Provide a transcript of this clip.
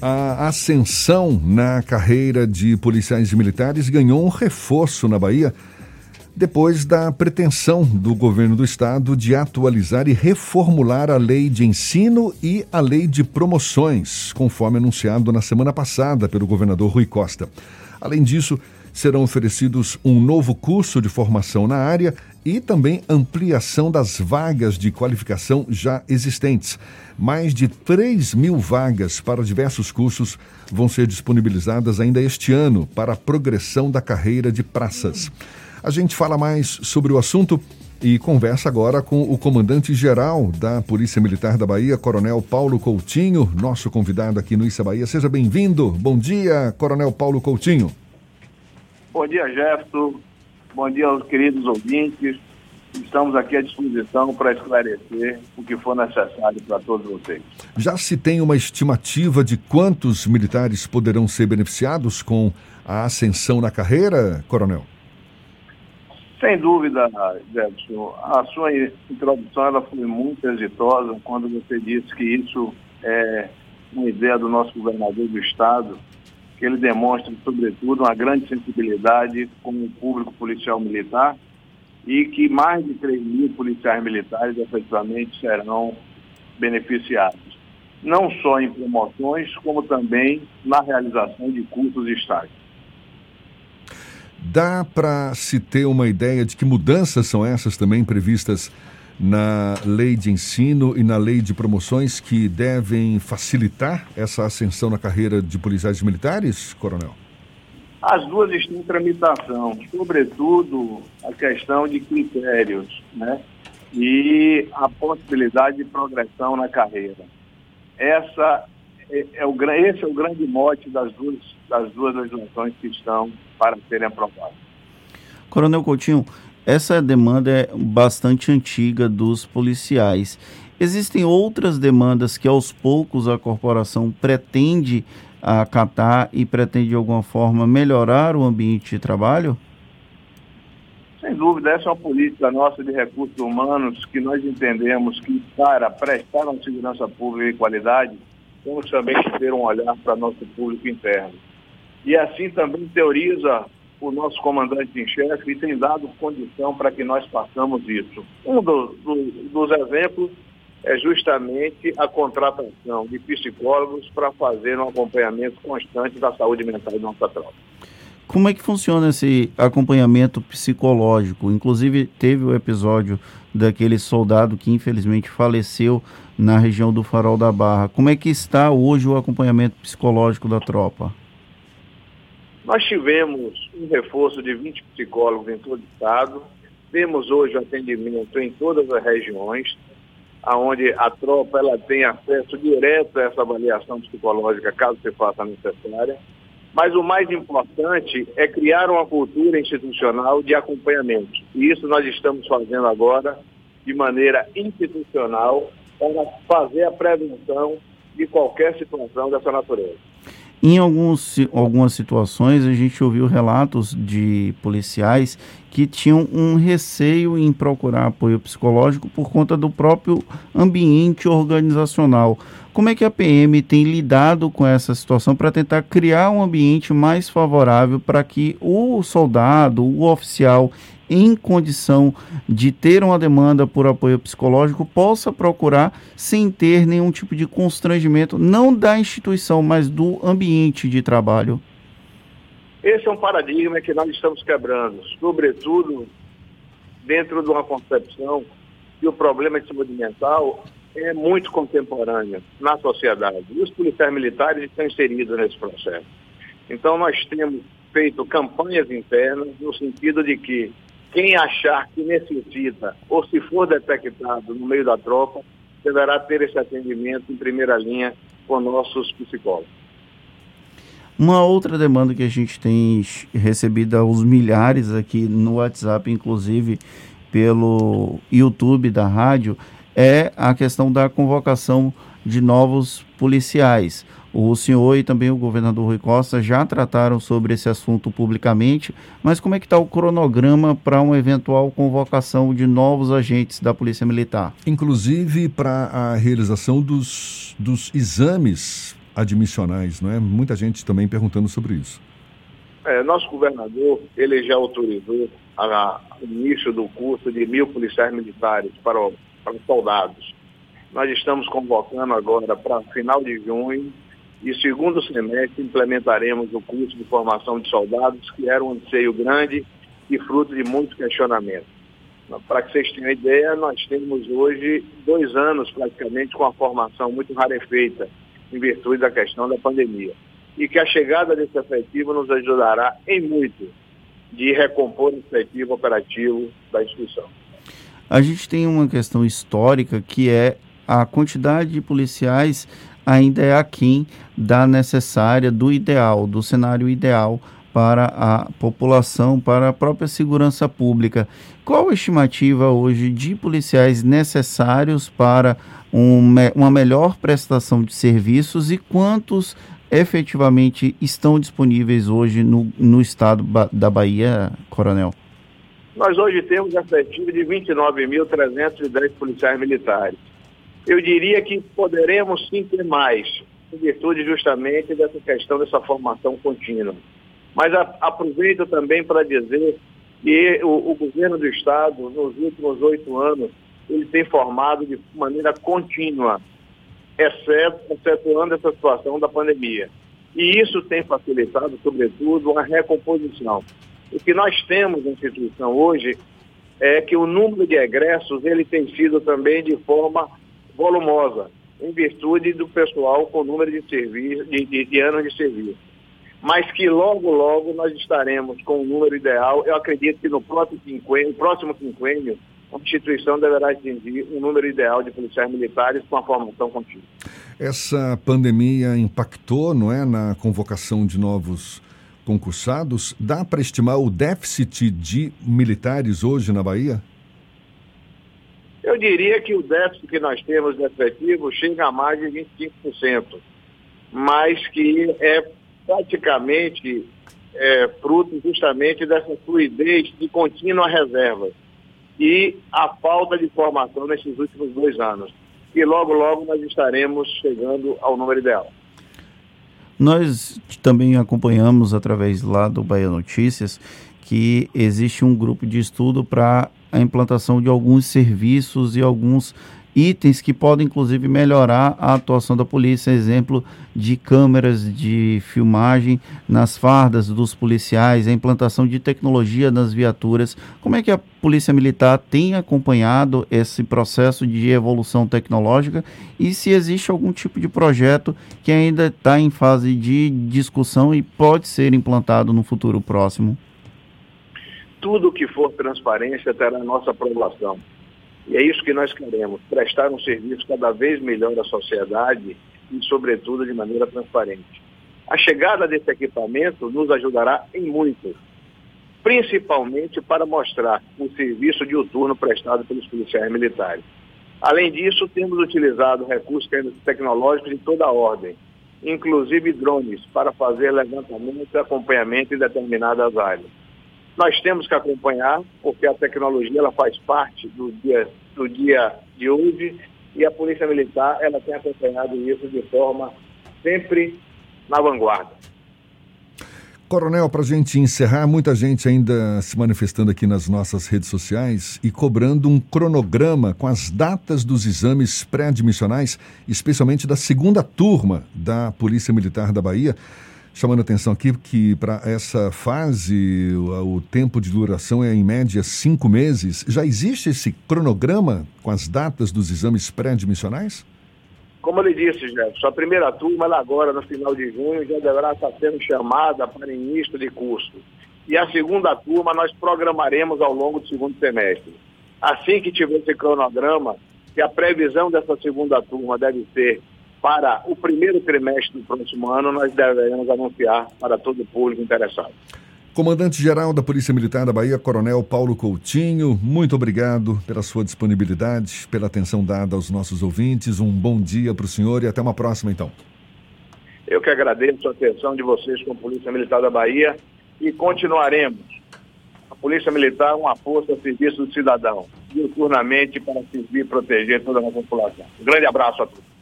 A ascensão na carreira de policiais militares ganhou um reforço na Bahia depois da pretensão do governo do estado de atualizar e reformular a lei de ensino e a lei de promoções, conforme anunciado na semana passada pelo governador Rui Costa. Além disso, serão oferecidos um novo curso de formação na área e também ampliação das vagas de qualificação já existentes. Mais de 3 mil vagas para diversos cursos vão ser disponibilizadas ainda este ano para a progressão da carreira de praças. A gente fala mais sobre o assunto e conversa agora com o comandante-geral da Polícia Militar da Bahia, Coronel Paulo Coutinho, nosso convidado aqui no Issa Bahia. Seja bem-vindo. Bom dia, Coronel Paulo Coutinho. Bom dia, Jefferson. Bom dia aos queridos ouvintes. Estamos aqui à disposição para esclarecer o que for necessário para todos vocês. Já se tem uma estimativa de quantos militares poderão ser beneficiados com a ascensão na carreira, Coronel? Sem dúvida, Jefferson. A sua introdução ela foi muito exitosa quando você disse que isso é uma ideia do nosso governador do Estado, que ele demonstra, sobretudo, uma grande sensibilidade com o público policial militar e que mais de 3 mil policiais militares efetivamente serão beneficiados. Não só em promoções, como também na realização de cursos e estágios. Dá para se ter uma ideia de que mudanças são essas também previstas na lei de ensino e na lei de promoções que devem facilitar essa ascensão na carreira de policiais militares, coronel? As duas estão em tramitação, sobretudo a questão de critérios, né? E a possibilidade de progressão na carreira. Essa é, é o, esse é o grande mote das duas, das duas legislações que estão para serem aprovadas. Coronel Coutinho, essa demanda é bastante antiga dos policiais. Existem outras demandas que aos poucos a corporação pretende acatar e pretende de alguma forma melhorar o ambiente de trabalho? Sem dúvida, essa é uma política nossa de recursos humanos que nós entendemos que para prestar uma segurança pública de qualidade, temos também que ter um olhar para nosso público interno. E assim também teoriza o nosso comandante em chefe e tem dado condição para que nós façamos isso. Um do, do, dos exemplos é justamente a contratação de psicólogos para fazer um acompanhamento constante da saúde mental da nossa tropa. Como é que funciona esse acompanhamento psicológico? Inclusive, teve o episódio daquele soldado que infelizmente faleceu na região do Farol da Barra. Como é que está hoje o acompanhamento psicológico da tropa? Nós tivemos um reforço de 20 psicólogos em todo o estado. Temos hoje atendimento em todas as regiões, onde a tropa ela tem acesso direto a essa avaliação psicológica, caso se faça necessária. Mas o mais importante é criar uma cultura institucional de acompanhamento. E isso nós estamos fazendo agora de maneira institucional para fazer a prevenção de qualquer situação dessa natureza. Em alguns, algumas situações, a gente ouviu relatos de policiais que tinham um receio em procurar apoio psicológico por conta do próprio ambiente organizacional. Como é que a PM tem lidado com essa situação para tentar criar um ambiente mais favorável para que o soldado, o oficial, em condição de ter uma demanda por apoio psicológico possa procurar sem ter nenhum tipo de constrangimento, não da instituição, mas do ambiente de trabalho? Esse é um paradigma que nós estamos quebrando, sobretudo dentro de uma concepção que o problema de saúde mental é muito contemporâneo na sociedade. E os policiais militares estão inseridos nesse processo. Então, nós temos feito campanhas internas no sentido de que quem achar que necessita ou se for detectado no meio da tropa, deverá ter esse atendimento em primeira linha com nossos psicólogos. Uma outra demanda que a gente tem recebido aos milhares aqui no WhatsApp, inclusive pelo YouTube da rádio, é a questão da convocação de novos policiais. O senhor e também o governador Rui Costa já trataram sobre esse assunto publicamente, mas como é que está o cronograma para uma eventual convocação de novos agentes da Polícia Militar? Inclusive para a realização dos, dos exames admissionais, não é? Muita gente também perguntando sobre isso. É, nosso governador, ele já autorizou a, o início do curso de mil policiais militares para, para os soldados. Nós estamos convocando agora para final de junho e segundo semestre implementaremos o curso de formação de soldados, que era um anseio grande e fruto de muitos questionamentos. Para que vocês tenham ideia, nós temos hoje dois anos praticamente com a formação muito rarefeita em virtude da questão da pandemia. E que a chegada desse efetivo nos ajudará em muito de recompor o efetivo operativo da instituição. A gente tem uma questão histórica que é a quantidade de policiais ainda é aquém da necessária, do ideal, do cenário ideal para a população, para a própria segurança pública. Qual a estimativa hoje de policiais necessários para um, uma melhor prestação de serviços e quantos efetivamente estão disponíveis hoje no, no estado da Bahia, Coronel? Nós hoje temos efetivo de 29.310 policiais militares. Eu diria que poderemos sim ter mais, em virtude justamente dessa questão dessa formação contínua. Mas a, aproveito também para dizer que o, o, governo do Estado, nos últimos oito anos, ele tem formado de maneira contínua, exceto, excetuando essa situação da pandemia. E isso tem facilitado, sobretudo, a recomposição. O que nós temos na instituição hoje é que o número de egressos ele tem sido também de forma volumosa, em virtude do pessoal com número de, serviço, de, de, de anos de serviço. Mas que logo, logo nós estaremos com o número ideal. Eu acredito que no próximo quinquênio, próximo quinquênio a instituição deverá atingir um número ideal de policiais militares com a formação contínua. Essa pandemia impactou, não é, na convocação de novos concursados? Dá para estimar o déficit de militares hoje na Bahia? Eu diria que o déficit que nós temos de efetivo chega a mais de 25%, mas que é praticamente é, fruto justamente dessa fluidez de contínua reserva e a falta de formação nesses últimos dois anos. E logo, logo nós estaremos chegando ao número ideal. Nós também acompanhamos através lá do Bahia Notícias que existe um grupo de estudo para a implantação de alguns serviços e alguns itens que podem inclusive melhorar a atuação da polícia, exemplo de câmeras de filmagem nas fardas dos policiais, a implantação de tecnologia nas viaturas. Como é que a Polícia Militar tem acompanhado esse processo de evolução tecnológica e se existe algum tipo de projeto que ainda está em fase de discussão e pode ser implantado no futuro próximo? Tudo que for transparência terá nossa aprovação. E é isso que nós queremos, prestar um serviço cada vez melhor à sociedade e, sobretudo, de maneira transparente. A chegada desse equipamento nos ajudará em muito, principalmente para mostrar o serviço diuturno prestado pelos policiais militares. Além disso, temos utilizado recursos tecnológicos de toda a ordem, inclusive drones, para fazer levantamento e acompanhamento em determinadas áreas. Nós temos que acompanhar, porque a tecnologia ela faz parte do dia, do dia de hoje e a Polícia Militar ela tem acompanhado isso de forma sempre na vanguarda. Coronel, para a gente encerrar, muita gente ainda se manifestando aqui nas nossas redes sociais e cobrando um cronograma com as datas dos exames pré-admissionais, especialmente da segunda turma da Polícia Militar da Bahia chamando atenção aqui que para essa fase o, o, tempo de duração é em média cinco meses. Já existe esse cronograma com as datas dos exames pré-admissionais? Como ele disse, Jefferson, a primeira turma ela agora no final de junho já deverá estar sendo chamada para início de curso. E a segunda turma nós programaremos ao longo do segundo semestre. Assim que tiver esse cronograma, que a previsão dessa segunda turma deve ser para o primeiro trimestre do próximo ano, nós devemos anunciar para todo o público interessado. Comandante-Geral da Polícia Militar da Bahia, Coronel Paulo Coutinho, muito obrigado pela sua disponibilidade, pela atenção dada aos nossos ouvintes. Um bom dia para o senhor e até uma próxima, então. Eu que agradeço a atenção de vocês com a Polícia Militar da Bahia e continuaremos. A Polícia Militar é uma força a serviço do cidadão, diuturnamente para servir e proteger toda a população. Um grande abraço a todos.